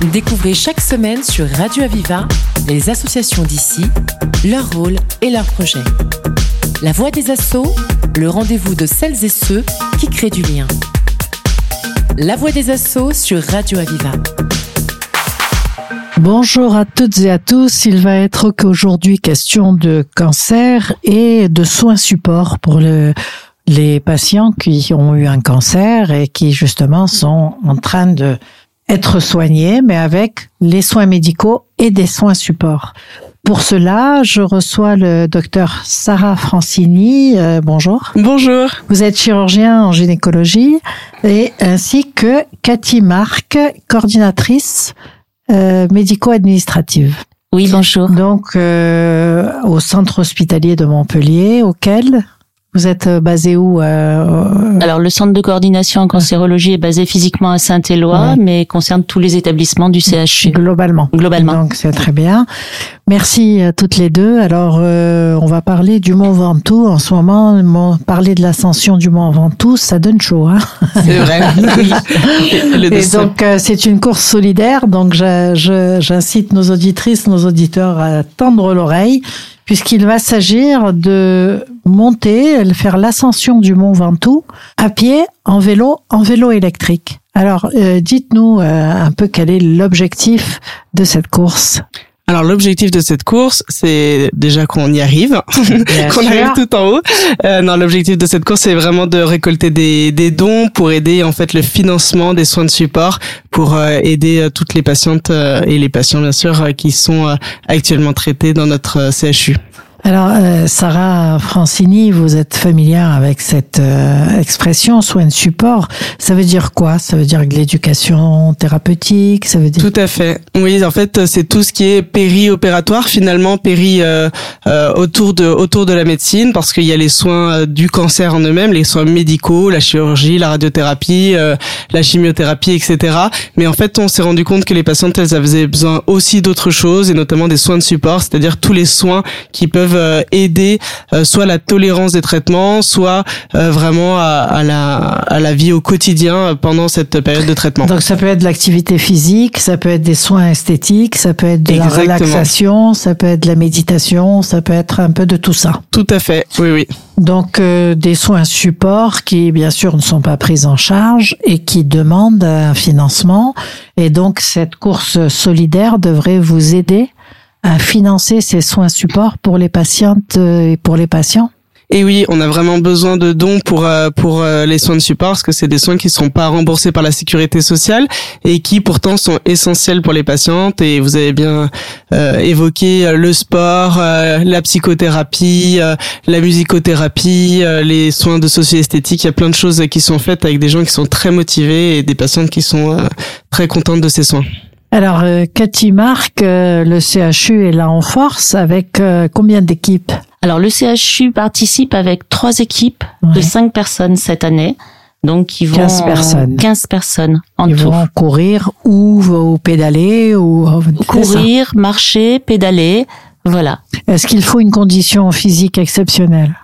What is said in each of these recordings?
Découvrez chaque semaine sur Radio Aviva les associations d'ici, leur rôle et leurs projets. La voix des assauts, le rendez-vous de celles et ceux qui créent du lien. La voix des assauts sur Radio Aviva. Bonjour à toutes et à tous. Il va être aujourd'hui question de cancer et de soins support pour le, les patients qui ont eu un cancer et qui justement sont en train de être soignés, mais avec les soins médicaux et des soins support. Pour cela, je reçois le docteur Sarah Francini. Euh, bonjour. Bonjour. Vous êtes chirurgien en gynécologie et ainsi que Cathy Marc, coordinatrice euh, médico-administrative. Oui, bonjour. Donc, euh, au centre hospitalier de Montpellier, auquel vous êtes euh, basé où euh, Alors, le centre de coordination en cancérologie est basé physiquement à Saint-Éloi, Ouais. mais concerne tous les établissements du CHU. Globalement. Globalement. Donc, c'est très bien. Merci à toutes les deux. Alors, euh, on va parler du Mont Ventoux. En ce moment, parler de l'ascension du Mont Ventoux, ça donne chaud. Hein C'est vrai. Et donc, euh, c'est une course solidaire. Donc, j'incite nos auditrices, nos auditeurs à tendre l'oreille, puisqu'il va s'agir de monter, faire l'ascension du Mont Ventoux à pied, en vélo, en vélo électrique. Alors, euh, dites-nous euh, un peu quel est l'objectif de cette course. Alors l'objectif de cette course, c'est déjà qu'on y arrive, qu'on arrive tout en haut. Euh, non, l'objectif de cette course, c'est vraiment de récolter des, des dons pour aider en fait le financement des soins de support pour euh, aider euh, toutes les patientes euh, et les patients bien sûr euh, qui sont actuellement traités dans notre CHU. Alors, euh, Sarah Francini, vous êtes familière avec cette euh, expression soins de support. Ça veut dire quoi? Ça veut dire de l'éducation thérapeutique? Ça veut dire Tout à fait. Oui, en fait, c'est tout ce qui est péri-opératoire finalement, péri euh, euh, autour de autour de la médecine, parce qu'il y a les soins euh, du cancer en eux-mêmes, les soins médicaux, la chirurgie, la radiothérapie, euh, la chimiothérapie, etc. Mais en fait, on s'est rendu compte que les patientes, elles avaient besoin aussi d'autres choses, et notamment des soins de support, c'est-à-dire tous les soins qui peuvent euh, aider euh, soit la tolérance des traitements, soit euh, vraiment à, à la à la vie au quotidien pendant cette période de traitement. Donc ça peut être de l'activité physique, ça peut être des soins esthétiques, ça peut être de la relaxation, ça peut être de la méditation, ça peut être un peu de tout ça. Tout à fait. Oui, oui. Donc euh, des soins support qui bien sûr ne sont pas pris en charge et qui demandent un financement. Et donc cette course solidaire devrait vous aider à financer ces soins support pour les patientes euh, et pour les patients. Et oui, on a vraiment besoin de dons pour euh, pour euh, les soins de support parce que c'est des soins qui sont pas remboursés par la sécurité sociale et qui pourtant sont essentiels pour les patientes. Et vous avez bien euh, évoqué euh, le sport, euh, la psychothérapie, la musicothérapie, les soins de socio-esthétique. Il y a plein de choses qui sont faites avec des gens qui sont très motivés et des patientes qui sont très contentes de ces soins. Alors euh, Cathy Marc, euh, le CHU est là en force avec euh, combien d'équipes? Alors, le CHU participe avec trois équipes Ouais. de cinq personnes cette année. Donc, ils vont 15 personnes. 15 personnes en Ils tout. vont courir ou, ou pédaler ou. Courir, marcher, pédaler. Voilà. Est-ce qu'il faut une condition physique exceptionnelle?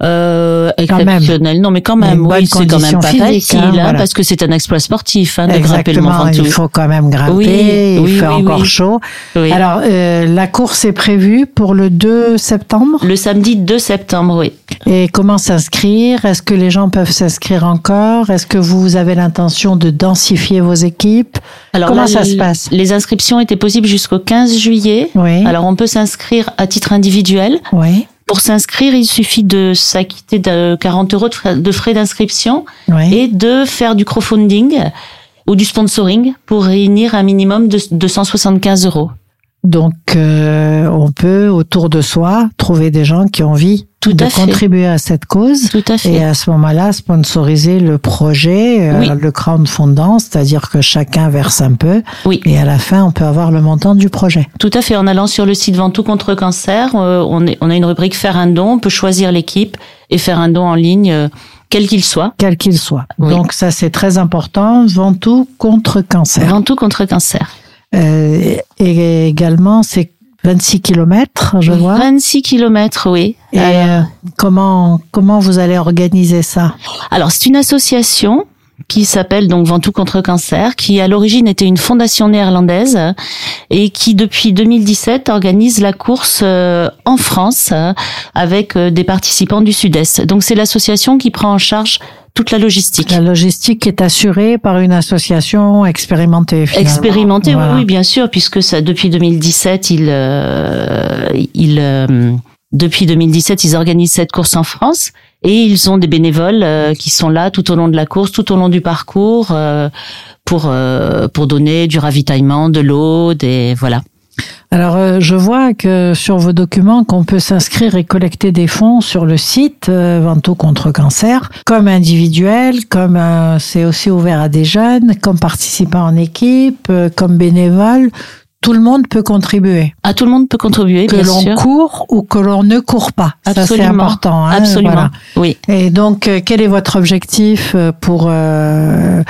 Euh, exceptionnel. Non, mais quand même, oui, c'est quand même pas facile, hein, hein, voilà. parce que c'est un exploit sportif, hein, de grimper le Mont Ventoux. il faut quand même grimper, Oui, il oui, fait oui, encore chaud. Oui. Alors, euh, la course est prévue pour le 2 septembre? Le samedi 2 septembre, oui. Et comment s'inscrire? Est-ce que les gens peuvent s'inscrire encore? Est-ce que vous avez l'intention de densifier vos équipes? Alors Comment là, ça se passe? Les inscriptions étaient possibles jusqu'au 15 juillet. Oui. Alors on peut s'inscrire à titre individuel. oui, Pour s'inscrire, il suffit de s'acquitter de 40 euros de frais, d'inscription oui. et de faire du crowdfunding ou du sponsoring pour réunir un minimum de 275 euros. Donc, euh, on peut autour de soi trouver des gens qui ont envie Tout de à fait. contribuer à cette cause. Tout à fait. Et à ce moment-là, sponsoriser le projet, euh, Oui. le crowdfunding, c'est-à-dire que chacun verse un peu. Oui. Et à la fin, on peut avoir le montant du projet. Tout à fait. En allant sur le site Ventoux contre cancer, euh, on, est- on a une rubrique faire un don. On peut choisir l'équipe et faire un don en ligne, euh, quel qu'il soit. quel qu'il soit. Oui. Donc ça, c'est très important. Ventoux contre cancer. Ventoux contre cancer. Euh, et également, c'est 26 kilomètres, je vois. 26 kilomètres, oui. Et euh, comment comment vous allez organiser ça? Alors, c'est une association qui s'appelle donc Ventoux contre cancer, qui à l'origine était une fondation néerlandaise et qui depuis 2017 organise la course euh, en France avec des participants du Sud-Est. Donc c'est l'association qui prend en charge toute la logistique. La logistique est assurée par une association expérimentée. Finalement. Expérimentée, voilà. oui, bien sûr, puisque ça depuis 2017, il, euh, il euh, depuis 2017, ils organisent cette course en France et ils ont des bénévoles euh, qui sont là tout au long de la course, tout au long du parcours euh, pour euh, pour donner du ravitaillement, de l'eau, des voilà. Alors, je vois que sur vos documents qu'on peut s'inscrire et collecter des fonds sur le site euh, Vento contre cancer, comme individuel, comme euh, c'est aussi ouvert à des jeunes, comme participant en équipe, euh, comme bénévole. Tout le monde peut contribuer. Ah, tout le monde peut contribuer, que l'on court ou que l'on ne court pas. Absolument. Ça, c'est important. Hein, Absolument. voilà. Oui. Et donc, euh, quel est votre objectif euh, pour euh,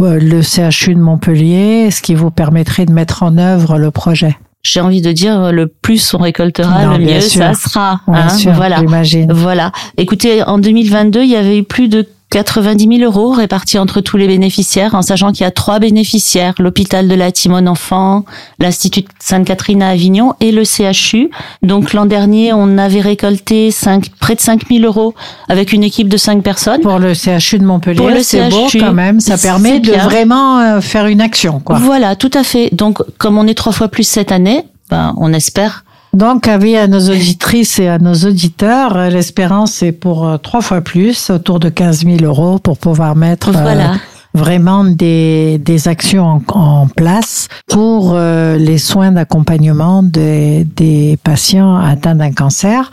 euh, le CHU de Montpellier? Ce qui vous permettrait de mettre en œuvre le projet? J'ai envie de dire, le plus on récoltera, Non, le mieux sûr. ça sera. Bien hein, sûr, voilà. Voilà. Écoutez, en 2022, il y avait eu plus de 90 000 euros répartis entre tous les bénéficiaires, en sachant qu'il y a trois bénéficiaires l'hôpital de la Timone Enfant, l'Institut Sainte-Catherine à Avignon et le CHU. Donc l'an dernier, on avait récolté cinq, près de 5 000 euros avec une équipe de cinq personnes. Pour le CHU de Montpellier, c'est beau CHU, quand même. Ça permet de vraiment euh, faire une action. Quoi. Voilà, tout à fait. Donc comme on est trois fois plus cette année, ben, on espère Donc, avis à nos auditrices et à nos auditeurs, euh, l'espérance est pour euh, trois fois plus, autour de 15 000 euros, pour pouvoir mettre euh, vraiment des, des actions en, en place pour euh, les soins d'accompagnement des, des patients atteints d'un cancer.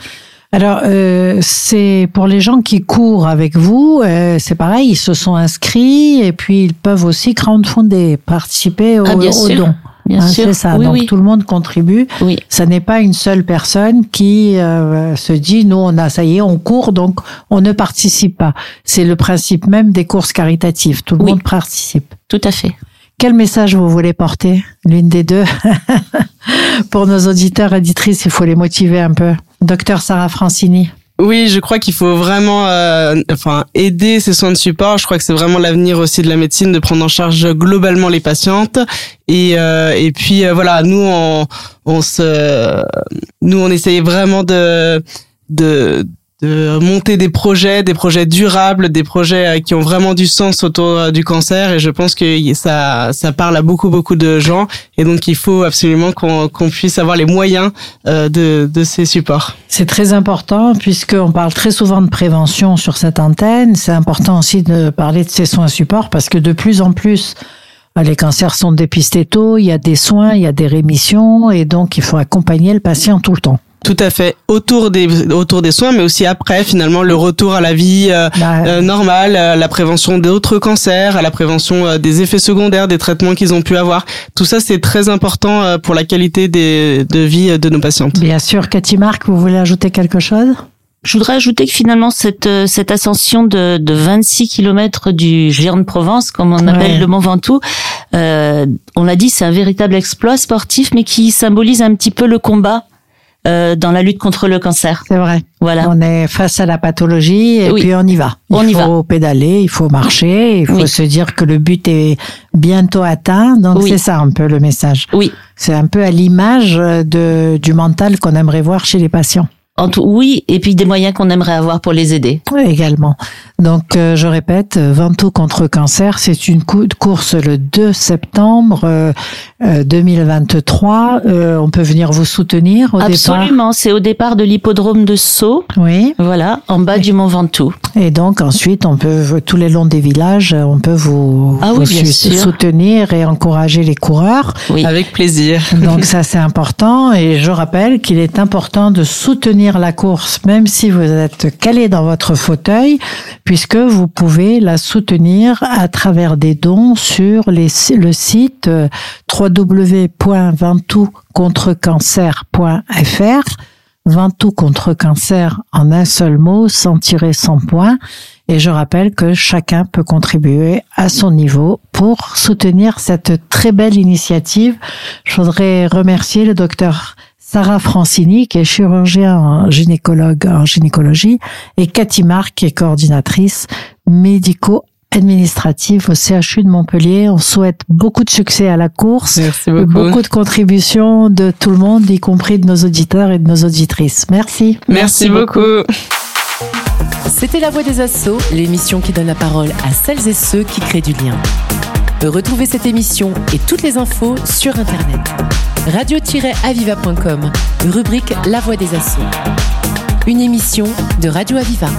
Alors, euh, c'est pour les gens qui courent avec vous, euh, c'est pareil, ils se sont inscrits et puis ils peuvent aussi crowdfunder, participer au, Ah, bien au sûr. don. Bien Hein, sûr. C'est ça. Oui, Donc oui. tout le monde contribue. Oui. Ça n'est pas une seule personne qui euh, se dit nous on a ça y est on court donc on ne participe pas. C'est le principe même des courses caritatives. Tout le Oui. monde participe. Tout à fait. Quel message vous voulez porter L'une des deux? Pour nos auditeurs, éditrices, il faut les motiver un peu. Docteur Sarah Francini. Oui, je crois qu'il faut vraiment, euh, enfin, aider ces soins de support. Je crois que c'est vraiment l'avenir aussi de la médecine de prendre en charge globalement les patientes. Et euh, et puis euh, voilà, nous on on se, nous on essayait vraiment de de de monter des projets, des projets durables, des projets euh, qui ont vraiment du sens autour euh, du cancer. Et je pense que ça ça parle à beaucoup beaucoup de gens. Et donc il faut absolument qu'on puisse avoir les moyens euh, de de ces supports. C'est très important puisqu'on parle très souvent de prévention sur cette antenne. C'est important aussi de parler de ces soins supports parce que de plus en plus, les cancers sont dépistés tôt, il y a des soins, il y a des rémissions et donc il faut accompagner le patient tout le temps. Tout à fait. Autour des autour des soins, mais aussi après, finalement, le retour à la vie euh, Bah, euh, normale, à la prévention d'autres cancers, à la prévention euh, des effets secondaires des traitements qu'ils ont pu avoir. Tout ça, c'est très important euh, pour la qualité des, de vie euh, de nos patientes. Bien sûr, Cathy Marc, vous voulez ajouter quelque chose? Je voudrais ajouter que finalement cette euh, cette ascension de, de 26 kilomètres du géant de Provence, comme on appelle Ouais. le Mont Ventoux, euh, on l'a dit, c'est un véritable exploit sportif, mais qui symbolise un petit peu le combat euh, dans la lutte contre le cancer. C'est vrai. Voilà. On est face à la pathologie et Oui. puis on y va. Il On y faut pédaler, il faut marcher, il faut Oui. se dire que le but est bientôt atteint. Donc Oui. c'est ça un peu le message. Oui. C'est un peu à l'image de, du mental qu'on aimerait voir chez les patients En tout, oui, et puis des moyens qu'on aimerait avoir pour les aider. également. Donc euh, je répète, Ventoux contre cancer, c'est une cou- course le 2 septembre euh, euh, 2023. Euh, on peut venir vous soutenir au Absolument, c'est au départ de l'hippodrome de Sceaux. Oui. voilà, en bas du Mont Ventoux. Et donc ensuite, on peut tout les long des villages, on peut vous, Ah oui, vous soutenir et encourager les coureurs. Oui. Avec plaisir. Donc ça c'est important et je rappelle qu'il est important de soutenir la course même si vous êtes calé dans votre fauteuil puisque vous pouvez la soutenir à travers des dons sur le site euh, www.ventoutcontrecancer.fr Ventoux contre cancer en un seul mot sans tirer son point et je rappelle que chacun peut contribuer à son niveau pour soutenir cette très belle initiative. Je voudrais remercier le docteur Sarah Francini, qui est chirurgien en gynécologue en gynécologie, et Cathy Marc, qui est coordinatrice médico administrative au CHU de Montpellier. On souhaite beaucoup de succès à la course. Merci beaucoup. Beaucoup de contributions de tout le monde, y compris de nos auditeurs et de nos auditrices. Merci. Merci, beaucoup. C'était La Voix des Assauts, l'émission qui donne la parole à celles et ceux qui créent du lien. Retrouvez cette émission et toutes les infos sur Internet. radio-aviva.com, rubrique La Voix des Assauts. Une émission de Radio Aviva.